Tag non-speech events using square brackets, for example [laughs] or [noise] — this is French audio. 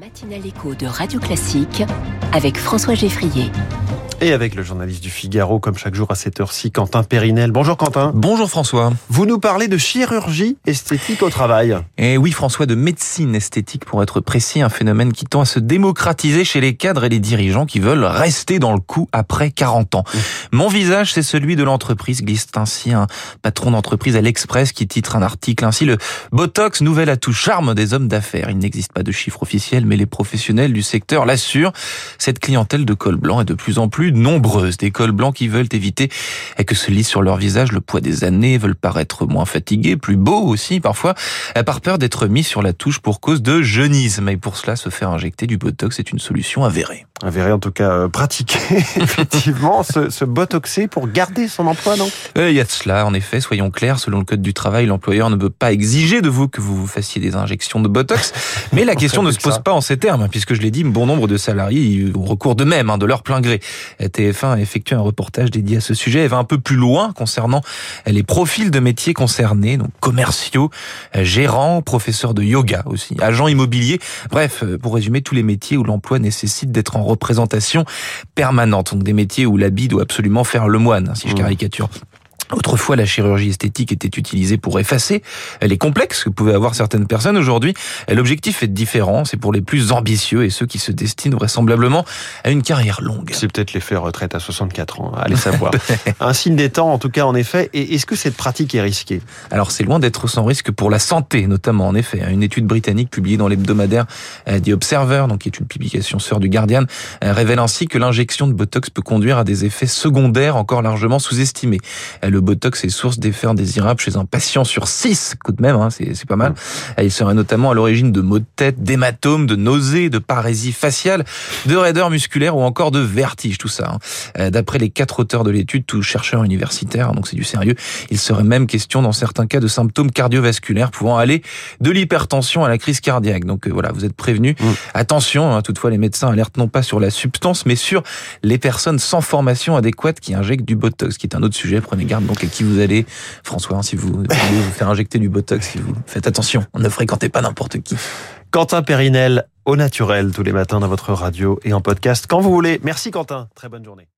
Matinale écho de Radio Classique avec François Geffrier. Et avec le journaliste du Figaro, comme chaque jour à cette heure-ci, Quentin Périnel. Bonjour Quentin. Bonjour François. Vous nous parlez de chirurgie esthétique au travail. Et oui François, de médecine esthétique pour être précis, un phénomène qui tend à se démocratiser chez les cadres et les dirigeants qui veulent rester dans le coup après 40 ans. Mon visage, c'est celui de l'entreprise, glisse ainsi un patron d'entreprise à l'Express qui titre un article ainsi le Botox, nouvel atout charme des hommes d'affaires. Il n'existe pas de chiffre officiel, mais les professionnels du secteur l'assurent. Cette clientèle de col blanc est de plus en plus nombreuses. Des cols blancs qui veulent éviter que se lise sur leur visage le poids des années, veulent paraître moins fatigués, plus beaux aussi parfois, par peur d'être mis sur la touche pour cause de jeunisme. Et pour cela, se faire injecter du Botox est une solution avérée. Avérée en tout cas euh, pratiquée, [laughs] effectivement, se, se botoxer pour garder son emploi, non? Euh, Il y a de cela, en effet, soyons clairs, selon le Code du travail, l'employeur ne peut pas exiger de vous que vous vous fassiez des injections de Botox, [laughs] mais la question ne se pose pas en ces termes, puisque je l'ai dit, bon nombre de salariés ont recours d'eux-mêmes, hein, de leur plein gré. TF1 a effectué un reportage dédié à ce sujet, elle va un peu plus loin concernant les profils de métiers concernés, donc commerciaux, euh, gérants, professeurs de yoga aussi, agents immobiliers, bref, euh, pour résumer, tous les métiers où l'emploi nécessite d'être en représentation permanente, donc des métiers où l'habit doit absolument faire le moine, si je Mmh. caricature. Autrefois, la chirurgie esthétique était utilisée pour effacer les complexes que pouvaient avoir certaines personnes. Aujourd'hui, l'objectif est différent. C'est pour les plus ambitieux et ceux qui se destinent vraisemblablement à une carrière longue. C'est peut-être l'effet retraite à 64 ans, allez savoir. [laughs] Un signe des temps, en tout cas, en effet. Et est-ce que cette pratique est risquée? Alors, c'est loin d'être sans risque pour la santé, notamment, en effet. Une étude britannique publiée dans l'hebdomadaire euh, The Observer, donc qui est une publication sœur du Guardian, euh, révèle ainsi que l'injection de Botox peut conduire à des effets secondaires encore largement sous-estimés. Euh, Le Botox est source d'effets indésirables chez un patient sur 6, coup de même, hein, c'est pas mal. Il serait notamment à l'origine de maux de tête, d'hématomes, de nausées, de parésie faciale, de raideur musculaire ou encore de vertige, tout ça. hein. Euh, D'après les quatre auteurs de l'étude, tous chercheurs universitaires, hein, donc c'est du sérieux, il serait même question dans certains cas de symptômes cardiovasculaires pouvant aller de l'hypertension à la crise cardiaque. Donc euh, voilà, vous êtes prévenus. Mm. Attention, hein, toutefois les médecins alertent non pas sur la substance, mais sur les personnes sans formation adéquate qui injectent du Botox, qui est un autre sujet. Prenez garde donc à qui vous allez, François, si vous voulez vous faire injecter du Botox, faites attention, ne fréquentez pas n'importe qui. Quentin Périnel, au naturel, tous les matins dans votre radio et en podcast, quand vous voulez. Merci Quentin, très bonne journée.